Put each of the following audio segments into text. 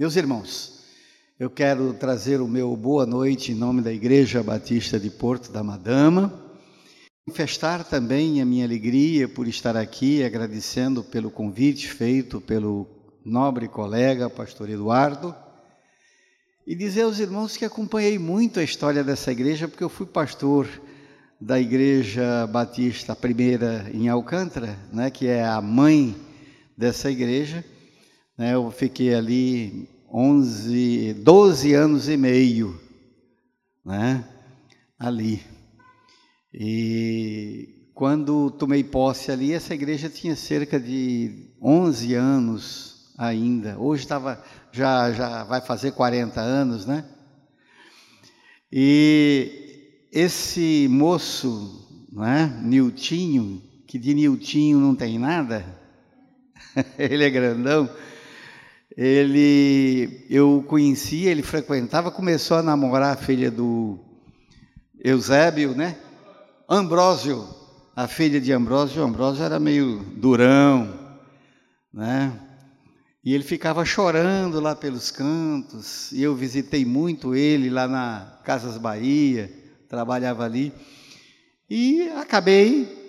Meus irmãos, eu quero trazer o meu boa noite em nome da Igreja Batista de Porto da Madama. Manifestar também a minha alegria por estar aqui, agradecendo pelo convite feito pelo nobre colega, pastor Eduardo, e dizer aos irmãos que acompanhei muito a história dessa igreja, porque eu fui pastor da Igreja Batista, primeira em Alcântara, né, que é a mãe dessa igreja. Né, eu fiquei ali 11, 12 anos e meio, né, ali. E quando tomei posse ali, essa igreja tinha cerca de 11 anos ainda. Hoje estava já já vai fazer 40 anos, né? E esse moço, não é? Niltinho, que de Niltinho não tem nada, ele é grandão. Ele, eu conheci, ele frequentava, começou a namorar a filha do Eusébio, né? Ambrósio, a filha de Ambrósio. Ambrósio era meio durão, né? E ele ficava chorando lá pelos cantos. E eu visitei muito ele lá na Casas Bahia trabalhava ali, e acabei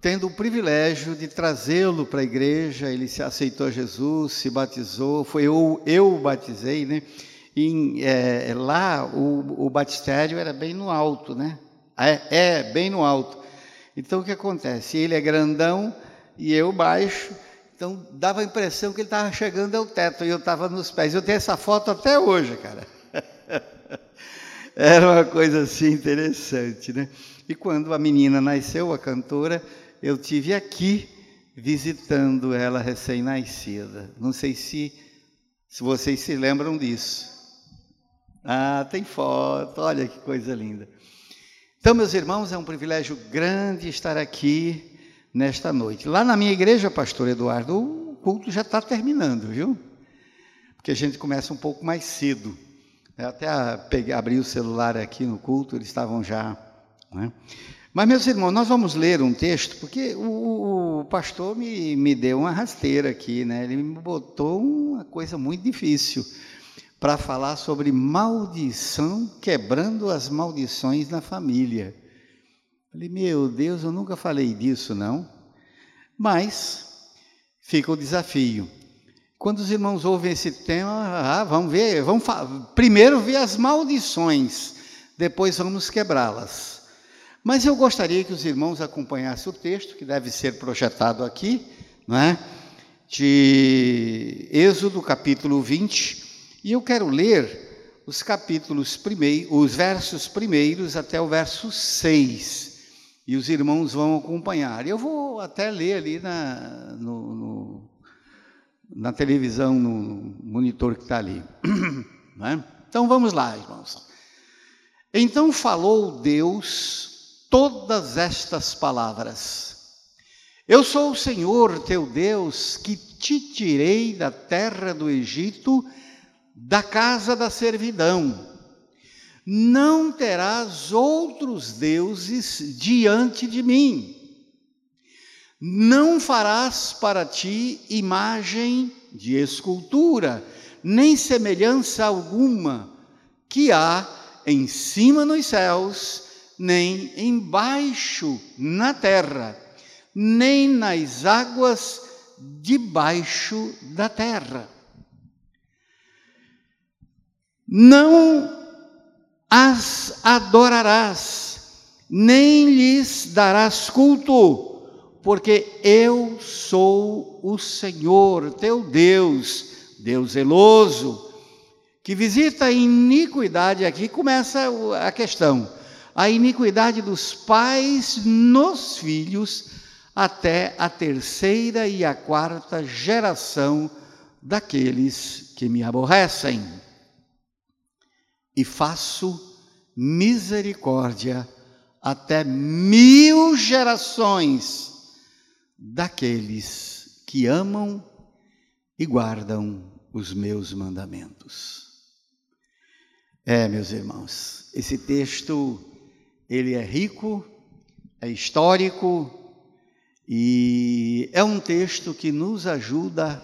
tendo o privilégio de trazê-lo para a igreja, ele se aceitou Jesus, se batizou, foi eu, eu o batizei, né? É, lá o, o batistério era bem no alto, né? É, é, bem no alto. Então o que acontece? Ele é grandão e eu baixo, então dava a impressão que ele estava chegando ao teto e eu estava nos pés. Eu tenho essa foto até hoje, cara. Era uma coisa assim interessante, né? E quando a menina nasceu, a cantora, eu tive aqui visitando ela recém-nascida. Não sei se, se vocês se lembram disso. Ah, tem foto, olha que coisa linda. Então, meus irmãos, é um privilégio grande estar aqui nesta noite. Lá na minha igreja, pastor Eduardo, o culto já está terminando, viu? Porque a gente começa um pouco mais cedo. Eu até peguei, abri o celular aqui no culto, eles estavam já. Né? Mas, meus irmãos, nós vamos ler um texto, porque o, o, pastor me, me deu uma rasteira aqui, né? ele me botou uma coisa muito difícil para falar sobre maldição, quebrando as maldições na família. Falei, meu Deus, eu nunca falei disso, não. Mas fica o desafio. Quando os irmãos ouvem esse tema, ah, vamos ver, vamos primeiro ver as maldições, depois vamos quebrá-las. Mas eu gostaria que os irmãos acompanhassem o texto que deve ser projetado aqui, não é? De Êxodo capítulo 20, e eu quero ler os capítulos primeiros, os versos primeiros até o verso 6. E os irmãos vão acompanhar. Eu vou até ler ali na, no, no na televisão, no monitor que está ali. Né? Então vamos lá, irmãos. Então falou Deus todas estas palavras: Eu sou o Senhor teu Deus que te tirei da terra do Egito, da casa da servidão. Não terás outros deuses diante de mim. Não farás para ti imagem de escultura, nem semelhança alguma que há em cima nos céus, nem embaixo na terra, nem nas águas debaixo da terra. Não as adorarás, nem lhes darás culto porque eu sou o Senhor, teu Deus, Deus zeloso, que visita a iniquidade, aqui começa a questão, a iniquidade dos pais nos filhos, até a terceira e a quarta geração daqueles que me aborrecem. E faço misericórdia até mil gerações daqueles que amam e guardam os meus mandamentos. É, meus irmãos, esse texto ele é rico, é histórico e é um texto que nos ajuda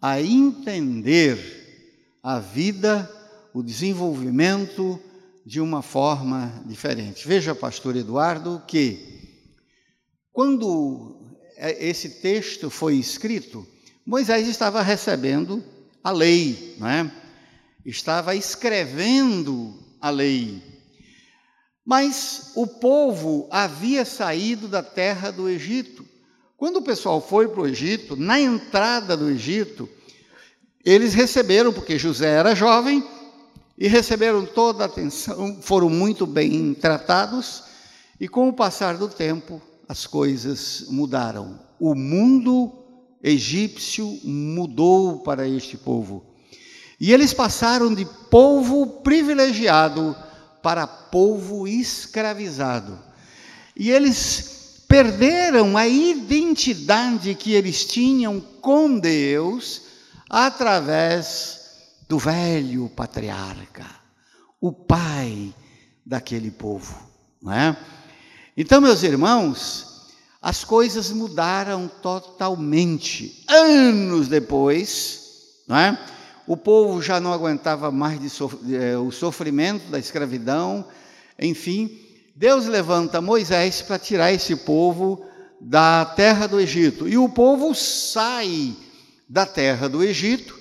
a entender a vida, o desenvolvimento de uma forma diferente. Veja, pastor Eduardo, que quando esse texto foi escrito, Moisés estava recebendo a lei, não é? estava escrevendo a lei. Mas o povo havia saído da terra do Egito. Quando o pessoal foi para o Egito, na entrada do Egito, eles receberam, porque José era jovem, e receberam toda a atenção, foram muito bem tratados, e com o passar do tempo, as coisas mudaram. O mundo egípcio mudou para este povo. E eles passaram de povo privilegiado para povo escravizado. E eles perderam a identidade que eles tinham com Deus através do velho patriarca, o pai daquele povo, não é? Então, meus irmãos, as coisas mudaram totalmente. Anos depois, não é? O povo já não aguentava mais é, o sofrimento da escravidão, enfim, Deus levanta Moisés para tirar esse povo da terra do Egito. E o povo sai da terra do Egito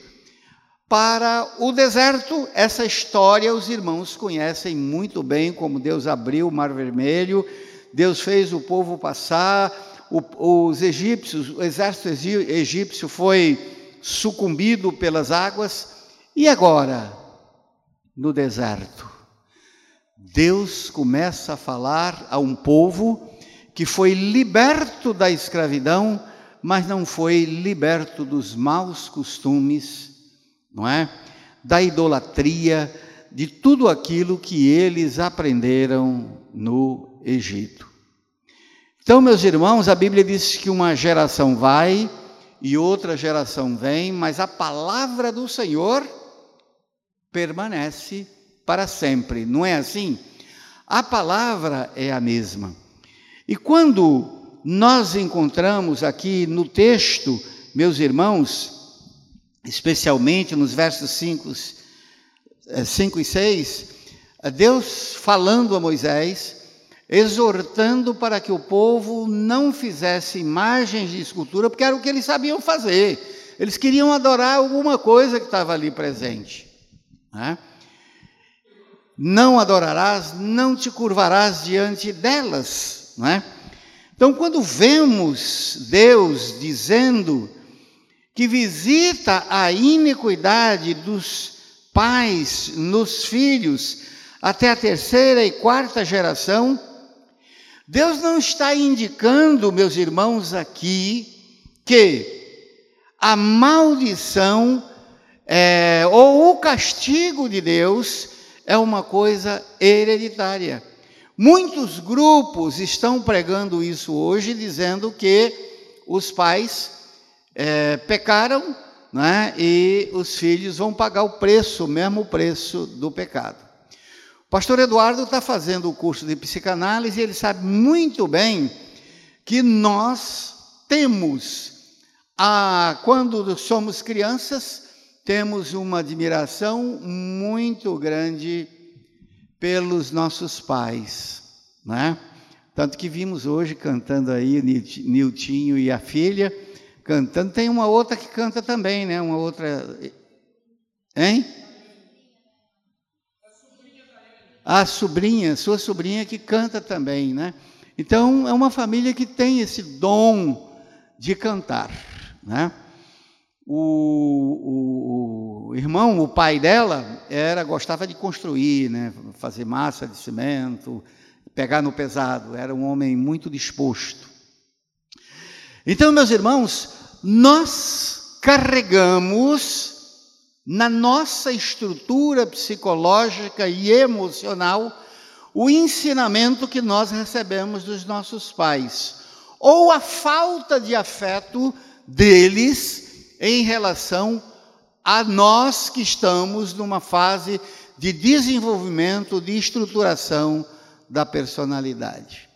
para o deserto. Essa história os irmãos conhecem muito bem, como Deus abriu o Mar Vermelho, Deus fez o povo passar, os egípcios, o exército egípcio foi sucumbido pelas águas, e agora, no deserto, Deus começa a falar a um povo que foi liberto da escravidão, mas não foi liberto dos maus costumes, não é? Da idolatria, de tudo aquilo que eles aprenderam no Egito. Então, meus irmãos, a Bíblia diz que uma geração vai e outra geração vem, mas a palavra do Senhor permanece para sempre, não é assim? A palavra é a mesma. E quando nós encontramos aqui no texto, meus irmãos, especialmente nos versos 5, 5 eh, e 6, Deus falando a Moisés, exortando para que o povo não fizesse imagens de escultura, porque era o que eles sabiam fazer. Eles queriam adorar alguma coisa que estava ali presente. Né? Não adorarás, não te curvarás diante delas. Né? Então, quando vemos Deus dizendo que visita a iniquidade dos pais nos filhos até a terceira e quarta geração, Deus não está indicando, meus irmãos, aqui que a maldição é, ou o castigo de Deus é uma coisa hereditária. Muitos grupos estão pregando isso hoje, dizendo que os pais é, pecaram né, e os filhos vão pagar o preço, o mesmo preço do pecado. Pastor Eduardo está fazendo o curso de psicanálise e ele sabe muito bem que nós temos, a, quando somos crianças, temos uma admiração muito grande pelos nossos pais, né? Tanto que vimos hoje cantando aí Niltinho e a filha cantando. Tem uma outra que canta também, né? Uma outra, hein? A sobrinha, sua sobrinha que canta também, né? Então é uma família que tem esse dom de cantar, né? O, o, o, irmão, o pai dela, era gostava de construir, né? Fazer massa de cimento, pegar no pesado. Era um homem muito disposto. Então, meus irmãos, nós carregamos na nossa estrutura psicológica e emocional o ensinamento que nós recebemos dos nossos pais, ou a falta de afeto deles em relação a nós que estamos numa fase de desenvolvimento, de estruturação da personalidade.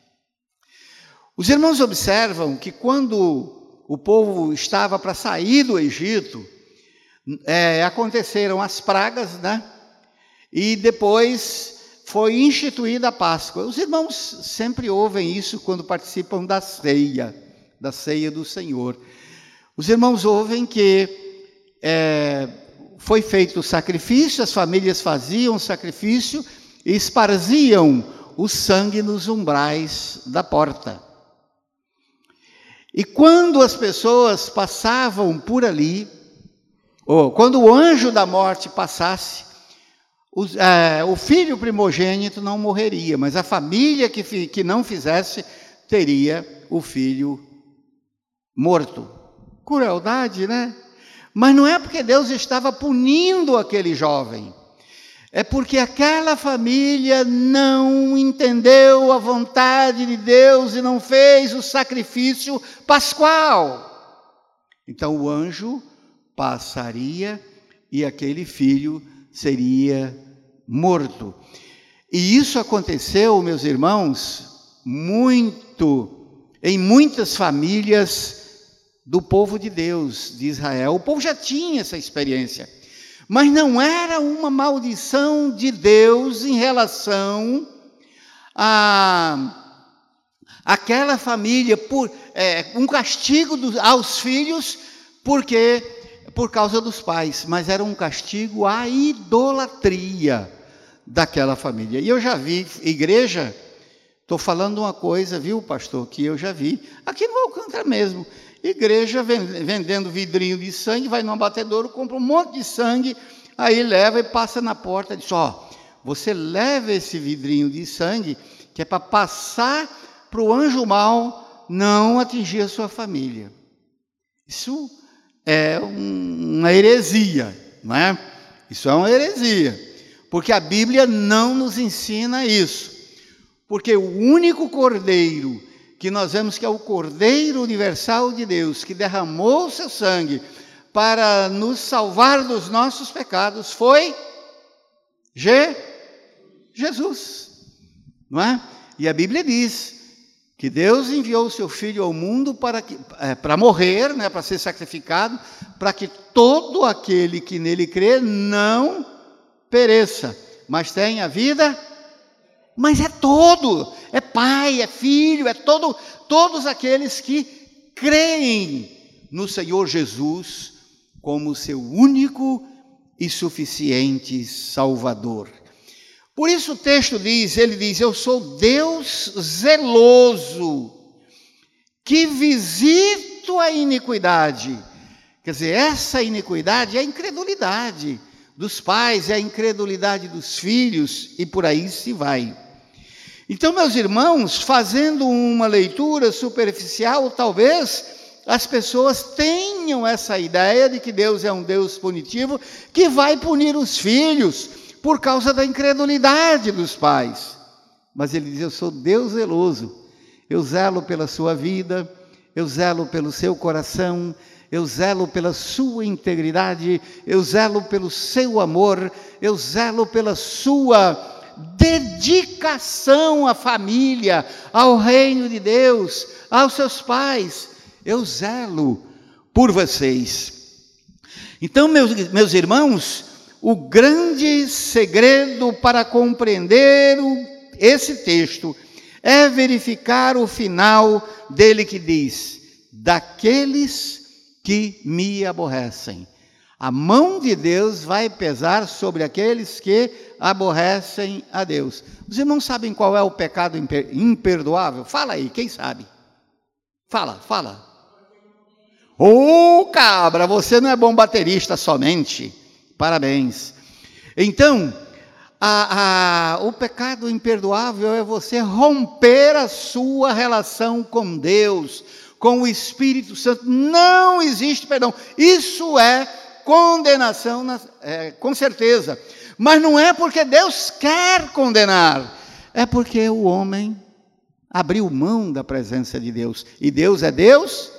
Os irmãos observam que quando o povo estava para sair do Egito, é, aconteceram as pragas, né? E depois foi instituída a Páscoa. Os irmãos sempre ouvem isso quando participam da ceia, da ceia do Senhor. Os irmãos ouvem que é, foi feito o sacrifício, as famílias faziam o sacrifício e esparziam o sangue nos umbrais da porta. E quando as pessoas passavam por ali, ou quando o anjo da morte passasse, o, é, o filho primogênito não morreria, mas a família que, que não fizesse teria o filho morto. Crueldade, né? Mas não é porque Deus estava punindo aquele jovem. É porque aquela família não entendeu a vontade de Deus e não fez o sacrifício pascual. Então o anjo passaria e aquele filho seria morto. E isso aconteceu, meus irmãos, muito, em muitas famílias do povo de Deus, de Israel. O povo já tinha essa experiência, mas não era uma maldição de Deus em relação a aquela família por é, um castigo dos, aos filhos porque por causa dos pais, mas era um castigo à idolatria daquela família. E eu já vi igreja, estou falando uma coisa, viu, pastor, que eu já vi, aqui no Alcântara mesmo, igreja vendendo vidrinho de sangue, vai no abatedouro, compra um monte de sangue, aí leva e passa na porta, diz, ó, oh, você leva esse vidrinho de sangue, que é para passar para o anjo mal não atingir a sua família. Isso é uma heresia, não é? Isso é uma heresia, porque a Bíblia não nos ensina isso. Porque o único cordeiro que nós vemos que é o Cordeiro Universal de Deus, que derramou o seu sangue para nos salvar dos nossos pecados, foi Je Jesus, não é? E a Bíblia diz que Deus enviou o seu Filho ao mundo para, que, é, para morrer, né, para ser sacrificado, para que todo aquele que nele crê não pereça, mas tenha vida. Mas é todo, é pai, é filho, é todo, todos aqueles que creem no Senhor Jesus como seu único e suficiente Salvador. Por isso o texto diz, ele diz: "Eu sou Deus zeloso, que visito a iniquidade". Quer dizer, essa iniquidade é a incredulidade dos pais, é a incredulidade dos filhos e por aí se vai. Então, meus irmãos, fazendo uma leitura superficial, talvez as pessoas tenham essa ideia de que Deus é um Deus punitivo que vai punir os filhos por causa da incredulidade dos pais. Mas ele diz: Eu sou Deus zeloso, eu zelo pela sua vida, eu zelo pelo seu coração, eu zelo pela sua integridade, eu zelo pelo seu amor, eu zelo pela sua dedicação à família, ao reino de Deus, aos seus pais. Eu zelo por vocês. Então, meus, meus irmãos, o grande segredo para compreender o, esse texto é verificar o final dele que diz: daqueles que me aborrecem. A mão de Deus vai pesar sobre aqueles que aborrecem a Deus. Os irmãos sabem qual é o pecado imperdoável? Fala aí, quem sabe? Fala, fala. Ô oh, cabra, você não é bom baterista somente. Parabéns. Então, a, a, o pecado imperdoável é você romper a sua relação com Deus, com o Espírito Santo. Não existe perdão. Isso é condenação, na, é, com certeza. Mas não é porque Deus quer condenar, é porque o homem abriu mão da presença de Deus. E Deus é Deus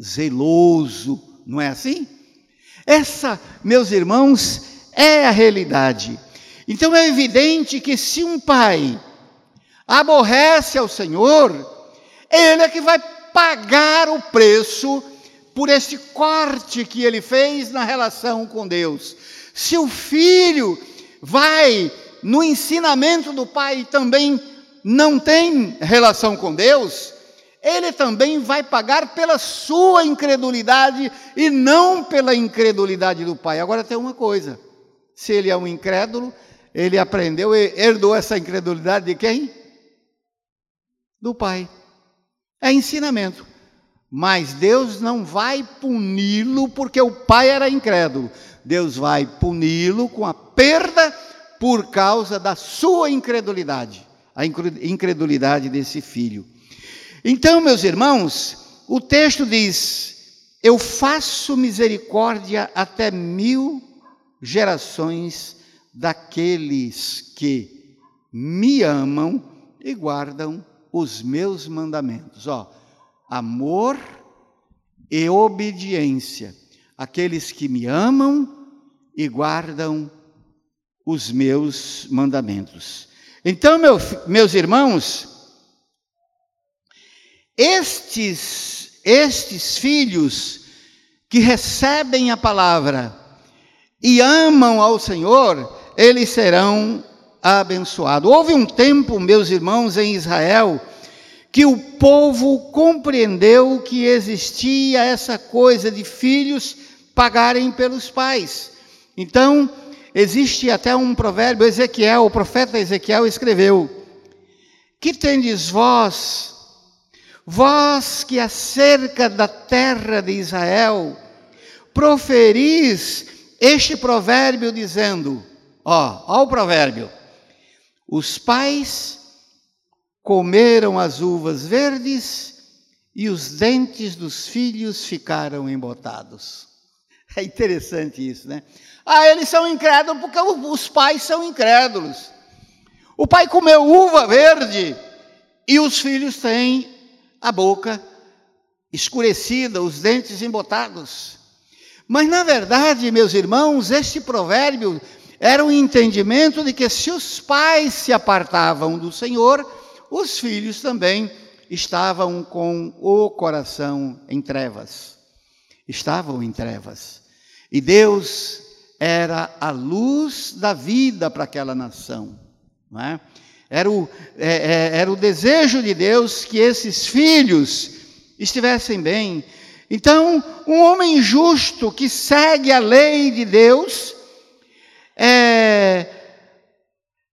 zeloso, não é assim? Essa, meus irmãos, é a realidade. Então é evidente que se um pai aborrece ao Senhor, ele é que vai pagar o preço por esse corte que ele fez na relação com Deus. Se o filho vai no ensinamento do pai e também não tem relação com Deus, ele também vai pagar pela sua incredulidade e não pela incredulidade do pai. Agora tem uma coisa: se ele é um incrédulo, ele aprendeu e herdou essa incredulidade de quem? Do pai. É ensinamento. Mas Deus não vai puni-lo porque o pai era incrédulo. Deus vai puni-lo com a perda por causa da sua incredulidade, a incredulidade desse filho. Então, meus irmãos, o texto diz: Eu faço misericórdia até mil gerações daqueles que me amam e guardam os meus mandamentos. Ó, amor e obediência. Aqueles que me amam e guardam os meus mandamentos. Então, meu, meus irmãos, estes, estes filhos que recebem a palavra e amam ao Senhor, eles serão abençoados. Houve um tempo, meus irmãos, em Israel, que o povo compreendeu que existia essa coisa de filhos pagarem pelos pais. Então, existe até um provérbio, Ezequiel, o profeta Ezequiel escreveu: Que tendes vós, vós que acerca da terra de Israel, proferis este provérbio dizendo: Ó, ó o provérbio. Os pais comeram as uvas verdes e os dentes dos filhos ficaram embotados. É interessante isso, né? Ah, eles são incrédulos porque os pais são incrédulos. O pai comeu uva verde e os filhos têm a boca escurecida, os dentes embotados. Mas na verdade, meus irmãos, este provérbio era um entendimento de que se os pais se apartavam do Senhor, os filhos também estavam com o coração em trevas. Estavam em trevas. E Deus era a luz da vida para aquela nação. Não é? Era, o, é, é, era o desejo de Deus que esses filhos estivessem bem. Então, um homem justo que segue a lei de Deus, é,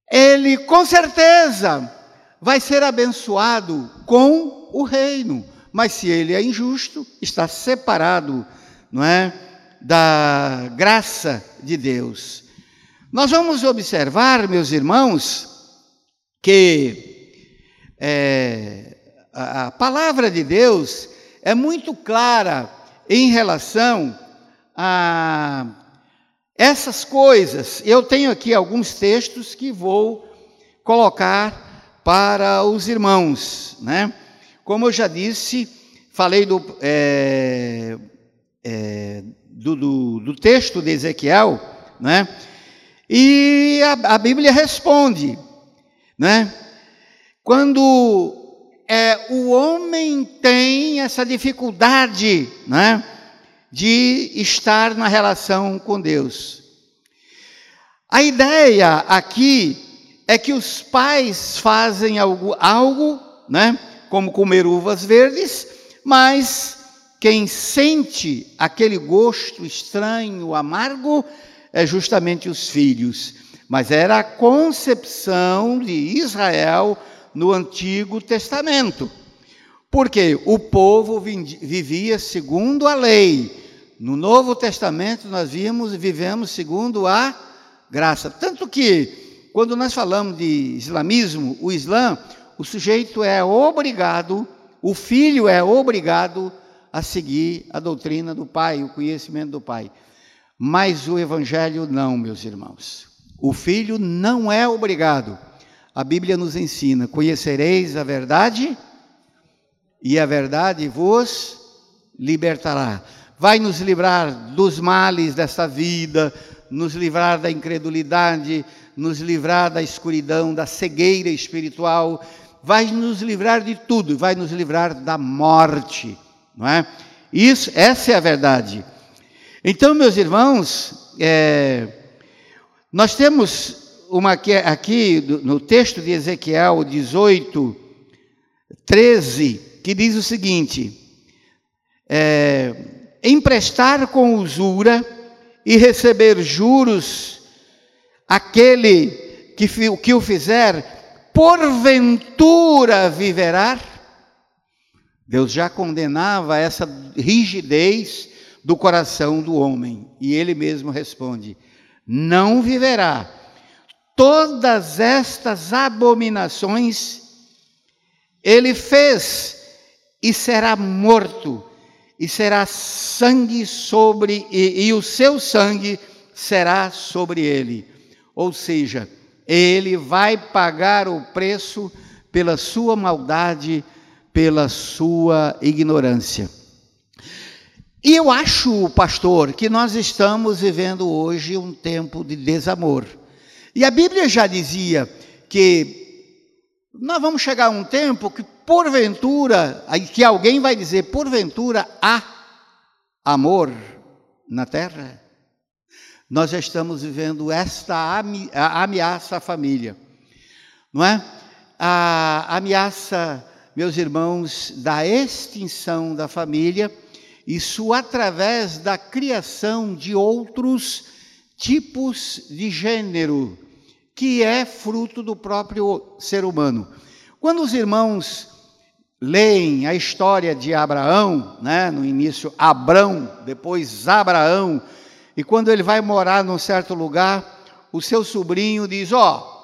ele com certeza vai ser abençoado com o reino. Mas se ele é injusto, está separado, não é, da graça de Deus. Nós vamos observar, meus irmãos, que é, a, palavra de Deus é muito clara em relação a essas coisas. Eu tenho aqui alguns textos que vou colocar para os irmãos, né? Como eu já disse, falei do, é, é, do, do, do, texto de Ezequiel, né? E a, a Bíblia responde, né? Quando é, o homem tem essa dificuldade, né? De estar na relação com Deus. A ideia aqui é que os pais fazem algo, algo né, como comer uvas verdes, mas quem sente aquele gosto estranho, amargo, é justamente os filhos. Mas era a concepção de Israel no Antigo Testamento. Porque o povo vivia segundo a lei. No Novo Testamento nós vimos vivemos segundo a graça. Tanto que quando nós falamos de islamismo, o Islã, o sujeito é obrigado, o filho é obrigado a seguir a doutrina do pai, o conhecimento do pai. Mas o evangelho não, meus irmãos. O filho não é obrigado. A Bíblia nos ensina: conhecereis a verdade e a verdade vos libertará. Vai nos livrar dos males desta vida, nos livrar da incredulidade, nos livrar da escuridão, da cegueira espiritual, vai nos livrar de tudo, vai nos livrar da morte, não é? Isso, essa é a verdade. Então, meus irmãos, é, nós temos uma aqui, aqui no texto de Ezequiel 18, 13, que diz o seguinte: é, emprestar com usura e receber juros aquele que, que o fizer, porventura viverá? Deus já condenava essa rigidez do coração do homem. E ele mesmo responde: não viverá. Todas estas abominações ele fez e será morto, e será sangue sobre, e, e o seu sangue será sobre ele. Ou seja, ele vai pagar o preço pela sua maldade, pela sua ignorância. E eu acho, pastor, que nós estamos vivendo hoje um tempo de desamor. E a Bíblia já dizia que nós vamos chegar a um tempo que, porventura, que alguém vai dizer, porventura há amor na terra. Nós já estamos vivendo esta ameaça à família, não é? A ameaça, meus irmãos, da extinção da família isso através da criação de outros tipos de gênero, que é fruto do próprio ser humano. Quando os irmãos leem a história de Abraão, né, no início Abrão, depois Abraão, e quando ele vai morar num certo lugar, o seu sobrinho diz: Ó, oh,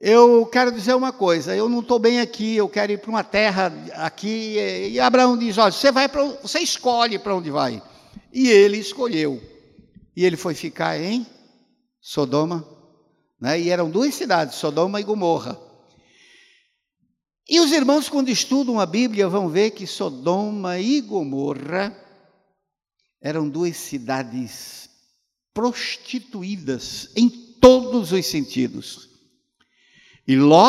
eu quero dizer uma coisa, eu não estou bem aqui, eu quero ir para uma terra aqui. E Abraão diz: Olha, você vai para, você escolhe para onde vai. E ele escolheu. E ele foi ficar em Sodoma, né? E eram duas cidades, Sodoma e Gomorra. E os irmãos, quando estudam a Bíblia, vão ver que Sodoma e Gomorra eram duas cidades prostituídas em todos os sentidos. E Ló,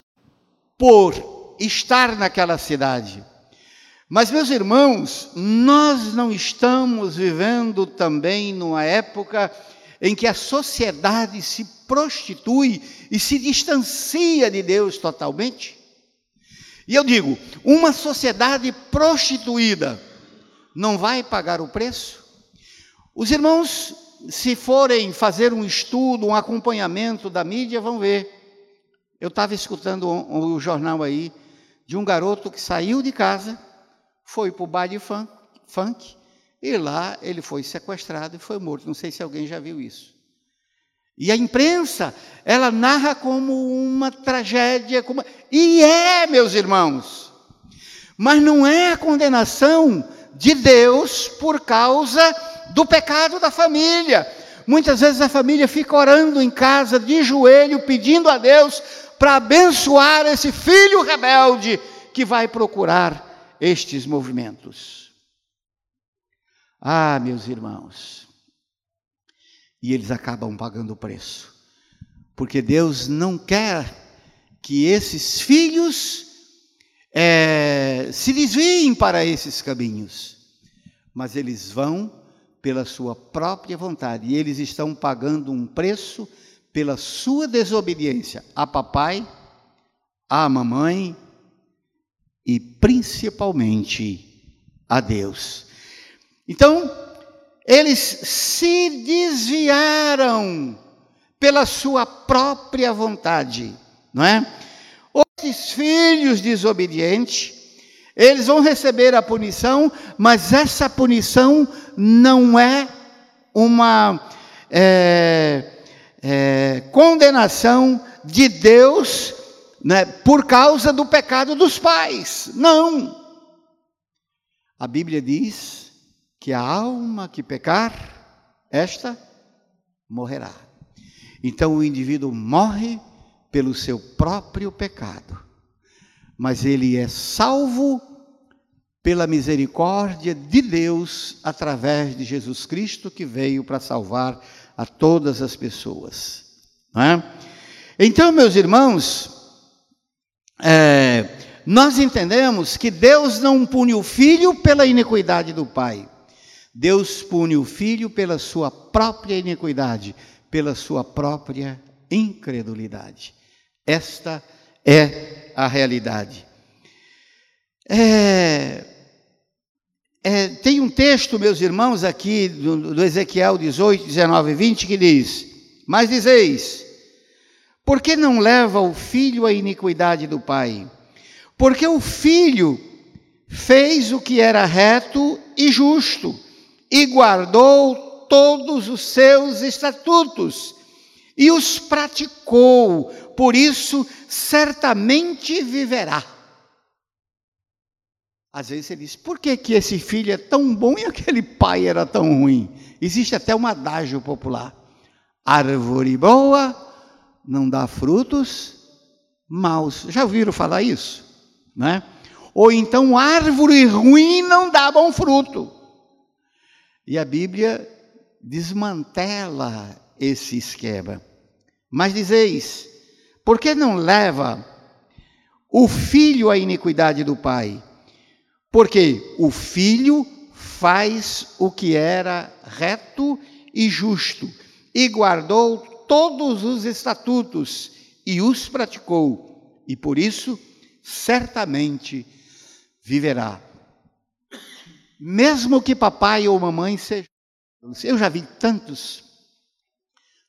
por estar naquela cidade. Mas, meus irmãos, nós não estamos vivendo também numa época em que a sociedade se prostitui e se distancia de Deus totalmente? E eu digo, uma sociedade prostituída não vai pagar o preço? Os irmãos, se forem fazer um estudo, um acompanhamento da mídia, vão ver eu estava escutando o, o jornal aí de um garoto que saiu de casa, foi para o baile funk, funk, e lá ele foi sequestrado e foi morto. Não sei se alguém já viu isso. E a imprensa, ela narra como uma tragédia, como... e é, meus irmãos. Mas não é a condenação de Deus por causa do pecado da família. Muitas vezes a família fica orando em casa, de joelho, pedindo a Deus para abençoar esse filho rebelde que vai procurar estes movimentos. Ah, meus irmãos, e eles acabam pagando o preço, porque Deus não quer que esses filhos é, se desviem para esses caminhos, mas eles vão pela sua própria vontade, e eles estão pagando um preço pela sua desobediência a papai, a mamãe e principalmente a Deus. Então, eles se desviaram pela sua própria vontade, não é? Os filhos desobedientes, eles vão receber a punição, mas essa punição não é uma é, é, condenação de Deus né, por causa do pecado dos pais. Não. A Bíblia diz que a alma que pecar, esta morrerá. Então o indivíduo morre pelo seu próprio pecado, mas ele é salvo pela misericórdia de Deus através de Jesus Cristo que veio para salvar a todas as pessoas. É? Então, meus irmãos, é, nós entendemos que Deus não pune o filho pela iniquidade do pai. Deus pune o filho pela sua própria iniquidade, pela sua própria incredulidade. Esta é a realidade. É, é, tem um texto, meus irmãos, aqui do, do Ezequiel 18, 19 e 20, que diz: Mas dizeis, por que não leva o filho à iniquidade do pai? Porque o filho fez o que era reto e justo, e guardou todos os seus estatutos, e os praticou, por isso certamente viverá. Às vezes você diz, por que, que esse filho é tão bom e aquele pai era tão ruim? Existe até um adágio popular: árvore boa não dá frutos maus. Já ouviram falar isso? Né? Ou então, árvore ruim não dá bom fruto. E a Bíblia desmantela esse esquema. Mas dizeis, por que não leva o filho à iniquidade do pai? Porque o filho faz o que era reto e justo, e guardou todos os estatutos e os praticou, e por isso certamente viverá. Mesmo que papai ou mamãe sejam. Eu já vi tantos,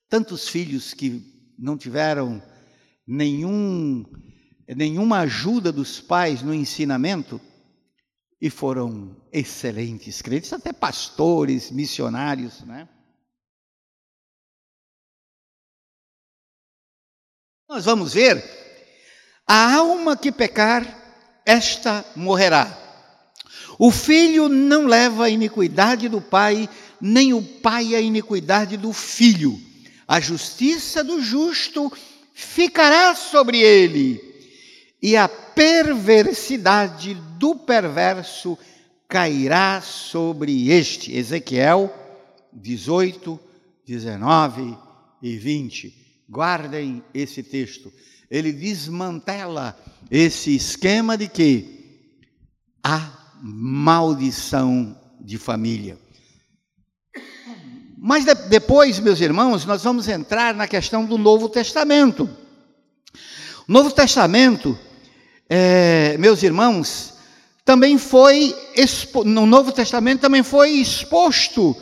tantos filhos que não tiveram nenhum, nenhuma ajuda dos pais no ensinamento e foram excelentes crentes, até pastores, missionários, né? Nós vamos ver, a alma que pecar, esta morrerá. O filho não leva a iniquidade do pai, nem o pai a iniquidade do filho. A justiça do justo ficará sobre ele e a perversidade do perverso cairá sobre este. Ezequiel 18, 19 e 20. Guardem esse texto. Ele desmantela esse esquema de que a maldição de família. Mas depois, meus irmãos, nós vamos entrar na questão do Novo Testamento. O Novo Testamento é, meus irmãos, também foi, no Novo Testamento também foi exposto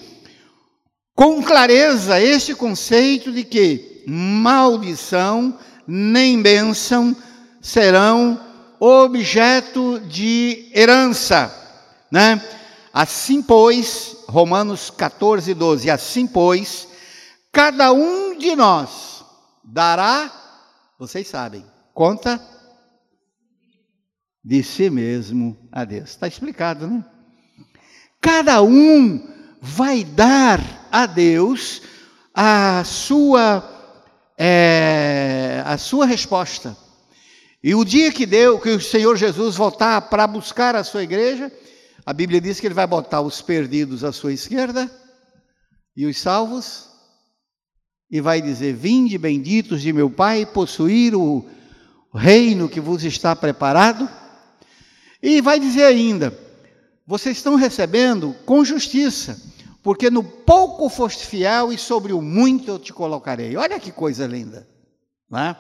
com clareza esse conceito de que maldição nem bênção serão objeto de herança, né? Assim, pois, Romanos 14, 12, assim, pois, cada um de nós dará, vocês sabem, conta de si mesmo a Deus. Está explicado, né? Cada um vai dar a Deus a sua, é, a sua resposta. E o dia que deu, que o Senhor Jesus voltar para buscar a sua igreja, a Bíblia diz que ele vai botar os perdidos à sua esquerda e os salvos, e vai dizer: Vinde, benditos de meu Pai, possuir o reino que vos está preparado. E vai dizer ainda: vocês estão recebendo com justiça, porque no pouco foste fiel e sobre o muito eu te colocarei. Olha que coisa linda, né?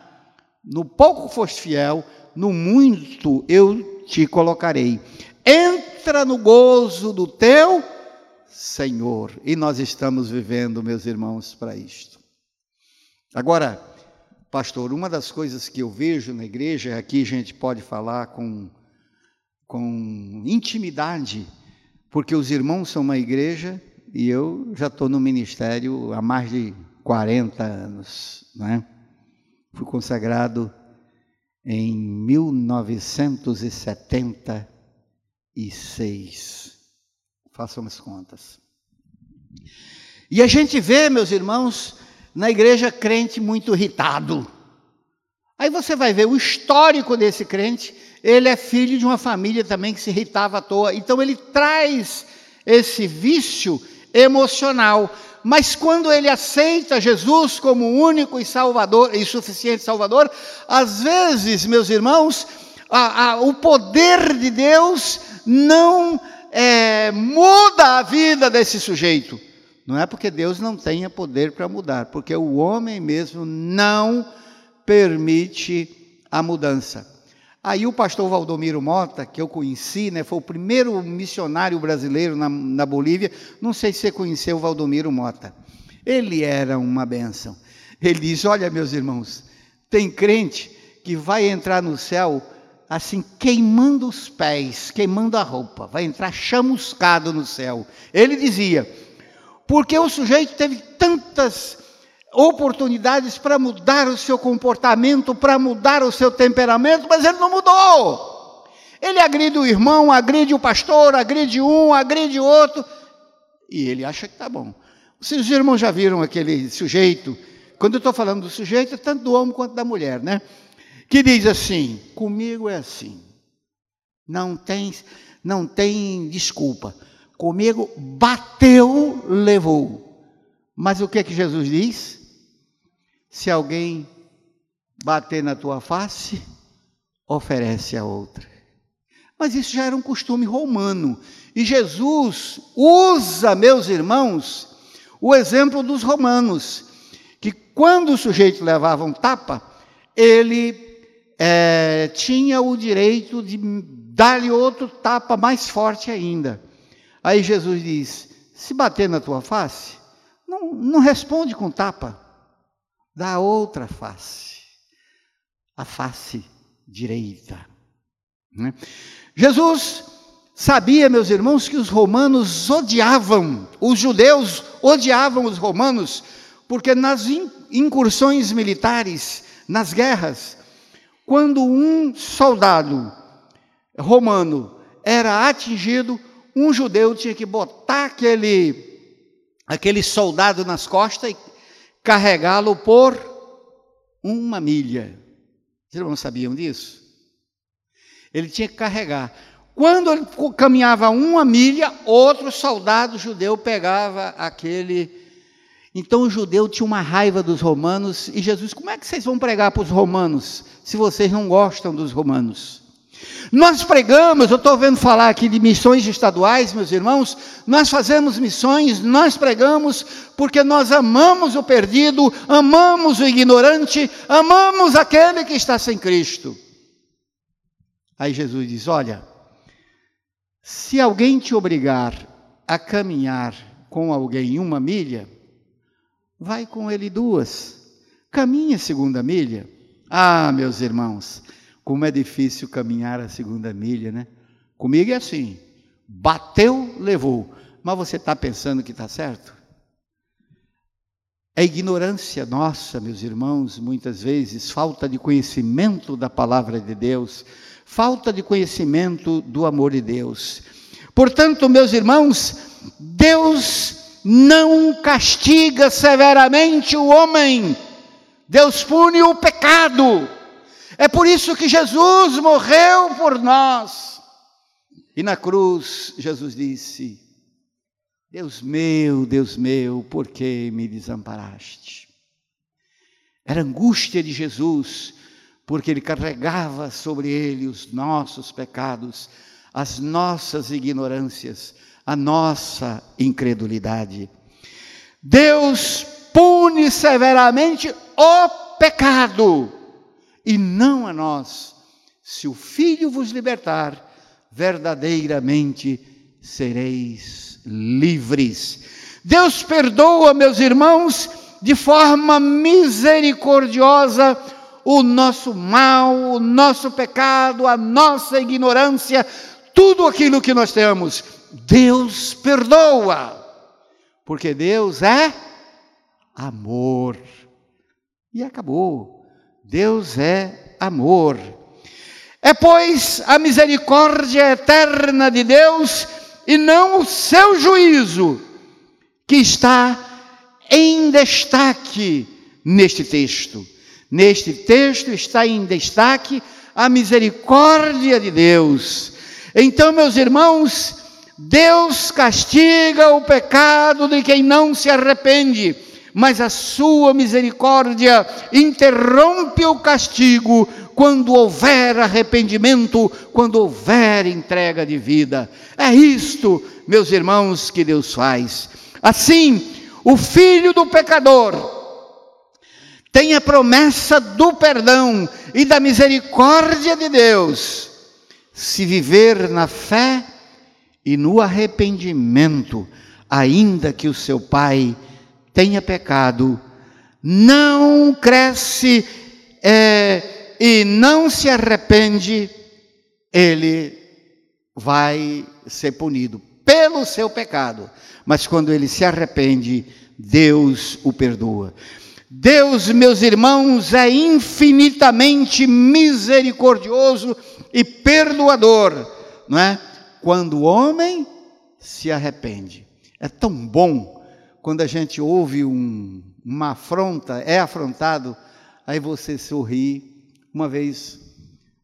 No pouco foste fiel, no muito eu te colocarei. Entra no gozo do teu Senhor. E nós estamos vivendo, meus irmãos, para isto. Agora, pastor, uma das coisas que eu vejo na igreja, aqui a gente pode falar com com intimidade, porque os irmãos são uma igreja e eu já estou no ministério há mais de 40 anos. Né? Fui consagrado em 1976. Façam as contas. E a gente vê, meus irmãos, na igreja crente muito irritado. Aí você vai ver o histórico desse crente ele é filho de uma família também que se irritava à toa. Então ele traz esse vício emocional. Mas quando ele aceita Jesus como único e salvador e suficiente salvador, às vezes, meus irmãos, a, a, o poder de Deus não é, muda a vida desse sujeito. Não é porque Deus não tenha poder para mudar, porque o homem mesmo não permite a mudança. Aí o pastor Valdomiro Mota, que eu conheci, né, foi o primeiro missionário brasileiro na, na Bolívia. Não sei se você conheceu o Valdomiro Mota. Ele era uma benção. Ele diz: Olha, meus irmãos, tem crente que vai entrar no céu assim, queimando os pés, queimando a roupa, vai entrar chamuscado no céu. Ele dizia: porque o sujeito teve tantas oportunidades para mudar o seu comportamento, para mudar o seu temperamento, mas ele não mudou. Ele agride o irmão, agride o pastor, agride um, agride outro, e ele acha que está bom. Os irmãos já viram aquele sujeito, quando eu estou falando do sujeito, é tanto do homem quanto da mulher, né? Que diz assim: comigo é assim, não tem, não tem desculpa. Comigo bateu, levou. Mas o que é que Jesus diz? Se alguém bater na tua face, oferece a outra. Mas isso já era um costume romano. E Jesus usa, meus irmãos, o exemplo dos romanos, que quando o sujeito levava um tapa, ele é, tinha o direito de dar-lhe outro tapa mais forte ainda. Aí Jesus diz: se bater na tua face, não, não responde com tapa da outra face, a face direita. Né? Jesus sabia, meus irmãos, que os romanos odiavam, os judeus odiavam os romanos, porque nas incursões militares, nas guerras, quando um soldado romano era atingido, um judeu tinha que botar aquele, aquele soldado nas costas e carregá-lo por uma milha. Vocês não sabiam disso? Ele tinha que carregar. Quando ele caminhava uma milha, outro soldado judeu pegava aquele. Então o judeu tinha uma raiva dos romanos. E Jesus, como é que vocês vão pregar para os romanos se vocês não gostam dos romanos? Nós pregamos, eu estou vendo falar aqui de missões estaduais, meus irmãos, nós fazemos missões, nós pregamos porque nós amamos o perdido, amamos o ignorante, amamos aquele que está sem Cristo. Aí Jesus diz: Olha, se alguém te obrigar a caminhar com alguém uma milha, vai com ele duas, caminha segunda milha. Ah, meus irmãos, como é difícil caminhar a segunda milha, né? Comigo é assim: bateu, levou. Mas você está pensando que está certo? É ignorância nossa, meus irmãos, muitas vezes, falta de conhecimento da palavra de Deus, falta de conhecimento do amor de Deus. Portanto, meus irmãos, Deus não castiga severamente o homem, Deus pune o pecado. É por isso que Jesus morreu por nós. E na cruz, Jesus disse: Deus meu, Deus meu, por que me desamparaste? Era angústia de Jesus, porque ele carregava sobre ele os nossos pecados, as nossas ignorâncias, a nossa incredulidade. Deus pune severamente o pecado e não a nós. Se o Filho vos libertar, verdadeiramente sereis livres. Deus perdoa, meus irmãos, de forma misericordiosa o nosso mal, o nosso pecado, a nossa ignorância, tudo aquilo que nós temos. Deus perdoa, porque Deus é amor. E acabou. Deus é amor. É, pois, a misericórdia eterna de Deus e não o seu juízo que está em destaque neste texto. Neste texto está em destaque a misericórdia de Deus. Então, meus irmãos, Deus castiga o pecado de quem não se arrepende mas a sua misericórdia interrompe o castigo quando houver arrependimento, quando houver entrega de vida. É isto, meus irmãos, que Deus faz. Assim, o filho do pecador tem a promessa do perdão e da misericórdia de Deus, se viver na fé e no arrependimento, ainda que o seu pai tenha pecado, não cresce é, e não se arrepende, ele vai ser punido pelo seu pecado. Mas quando ele se arrepende, Deus o perdoa. Deus, meus irmãos, é infinitamente misericordioso e perdoador, não é? Quando o homem se arrepende. É tão bom quando a gente ouve um, uma afronta, é afrontado, aí você sorri. Uma vez,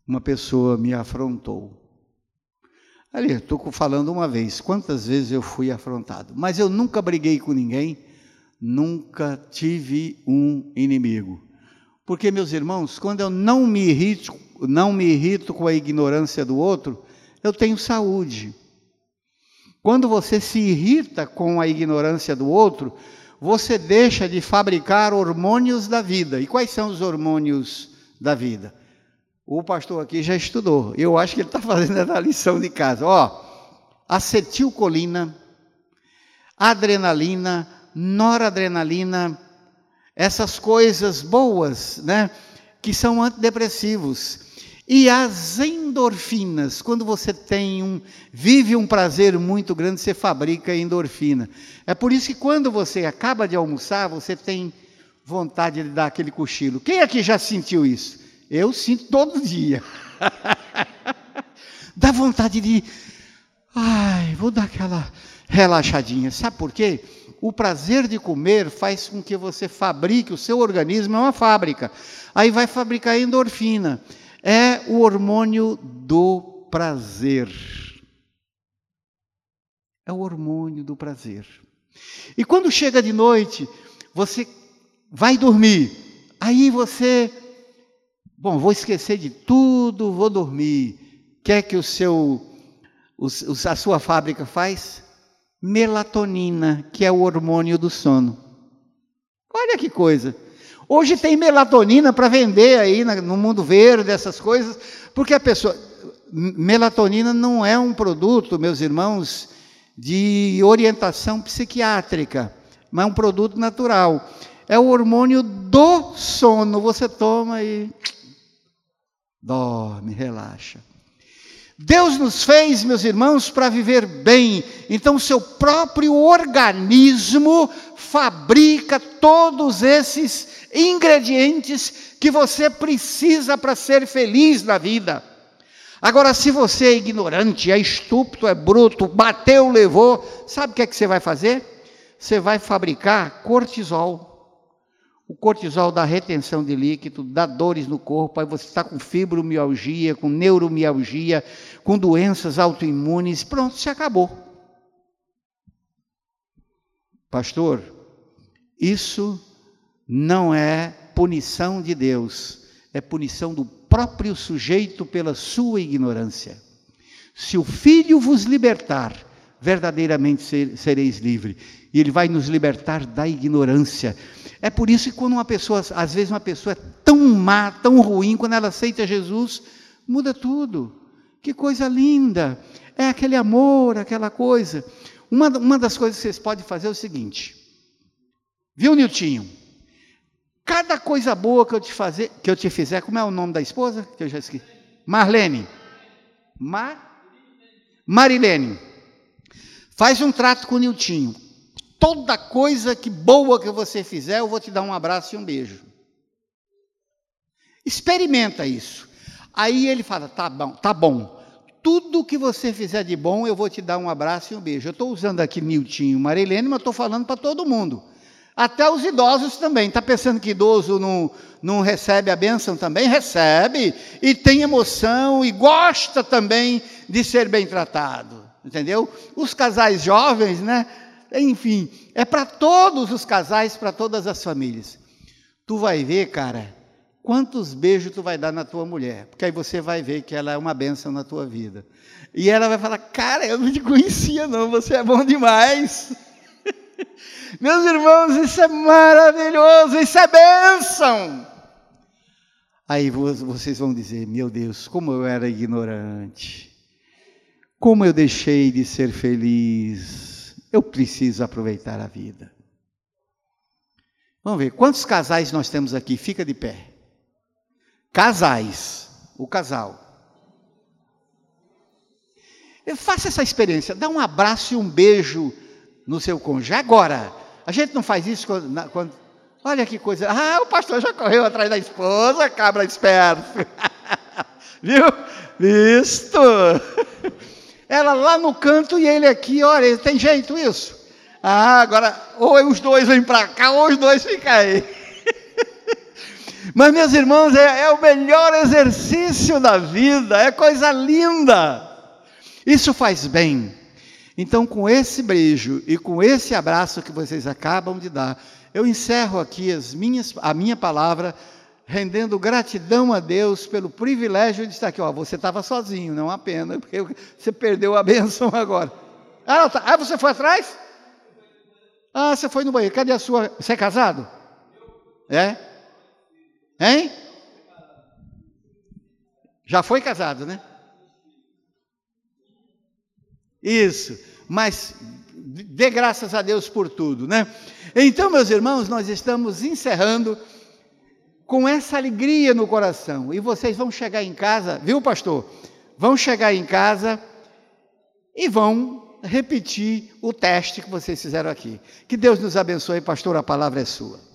uma pessoa me afrontou. Ali, estou falando uma vez, quantas vezes eu fui afrontado, mas eu nunca briguei com ninguém nunca tive um inimigo. Porque, meus irmãos, quando eu não me irrito, não me irrito com a ignorância do outro, eu tenho saúde. Quando você se irrita com a ignorância do outro, você deixa de fabricar hormônios da vida. E quais são os hormônios da vida? O pastor aqui já estudou. Eu acho que ele está fazendo a lição de casa. Ó, acetilcolina, adrenalina, noradrenalina, essas coisas boas, né? Que são antidepressivos. E as endorfinas, quando você tem um, vive um prazer muito grande, você fabrica endorfina. É por isso que quando você acaba de almoçar, você tem vontade de dar aquele cochilo. Quem aqui já sentiu isso? Eu sinto todo dia. Dá vontade de, ai, vou dar aquela relaxadinha. Sabe por quê? o prazer de comer faz com que você fabrique, o seu organismo é uma fábrica. Aí vai fabricar endorfina. É o hormônio do prazer. É o hormônio do prazer. E quando chega de noite, você vai dormir. Aí você, bom, vou esquecer de tudo, vou dormir. Quer que o seu, a sua fábrica faz? melatonina, que é o hormônio do sono. Olha que coisa. Hoje tem melatonina para vender aí no mundo verde, essas coisas, porque a pessoa. Melatonina não é um produto, meus irmãos, de orientação psiquiátrica, mas é um produto natural. É o hormônio do sono. Você toma e dorme, relaxa. Deus nos fez, meus irmãos, para viver bem. Então, seu próprio organismo fabrica todos esses ingredientes que você precisa para ser feliz na vida. Agora, se você é ignorante, é estúpido, é bruto, bateu, levou, sabe o que é que você vai fazer? Você vai fabricar cortisol. O cortisol dá retenção de líquido, dá dores no corpo, aí você está com fibromialgia, com neuromialgia, com doenças autoimunes, pronto, se acabou. Pastor, isso não é punição de Deus, é punição do próprio sujeito pela sua ignorância. Se o Filho vos libertar, verdadeiramente sereis livres. E Ele vai nos libertar da ignorância. É por isso que quando uma pessoa, às vezes uma pessoa é tão má, tão ruim, quando ela aceita Jesus, muda tudo. Que coisa linda! É aquele amor, aquela coisa. Uma, uma das coisas que vocês podem fazer é o seguinte. Viu, Niltinho? Cada coisa boa que eu te fazer, que eu te fizer, como é o nome da esposa? Que eu já esqueci. Marlene. Mar... Marilene. Faz um trato com o Niltinho. Toda coisa que boa que você fizer, eu vou te dar um abraço e um beijo. Experimenta isso. Aí ele fala: tá bom, tá bom. Tudo que você fizer de bom, eu vou te dar um abraço e um beijo. Eu estou usando aqui Niltinho, Marilene, mas estou falando para todo mundo. Até os idosos também. Está pensando que idoso não, não recebe a bênção também? Recebe. E tem emoção e gosta também de ser bem tratado entendeu? Os casais jovens, né? Enfim, é para todos os casais, para todas as famílias. Tu vai ver, cara, quantos beijos tu vai dar na tua mulher, porque aí você vai ver que ela é uma bênção na tua vida. E ela vai falar: Cara, eu não te conhecia, não, você é bom demais. Meus irmãos, isso é maravilhoso, isso é bênção. Aí vocês vão dizer: Meu Deus, como eu era ignorante, como eu deixei de ser feliz. Eu preciso aproveitar a vida. Vamos ver, quantos casais nós temos aqui? Fica de pé. Casais, o casal. Faça essa experiência, dá um abraço e um beijo no seu cônjuge. Agora, a gente não faz isso quando, quando, Olha que coisa. Ah, o pastor já correu atrás da esposa, cabra esperto. Viu? Visto. Ela lá no canto e ele aqui, olha, tem jeito isso? Ah, agora, ou os dois vêm para cá, ou os dois ficam aí. Mas, meus irmãos, é, é o melhor exercício da vida, é coisa linda. Isso faz bem. Então, com esse beijo e com esse abraço que vocês acabam de dar, eu encerro aqui as minhas, a minha palavra, rendendo gratidão a Deus pelo privilégio de estar aqui. Ó, você estava sozinho, não é a pena, porque você perdeu a benção agora. Ah, tá. ah, você foi atrás? Ah, você foi no banheiro. Cadê a sua? Você é casado? É? Hein? Já foi casado, né? Isso. Mas dê graças a Deus por tudo, né? Então, meus irmãos, nós estamos encerrando com essa alegria no coração. E vocês vão chegar em casa, viu, pastor? Vão chegar em casa e vão repetir o teste que vocês fizeram aqui. Que Deus nos abençoe, pastor, a palavra é sua.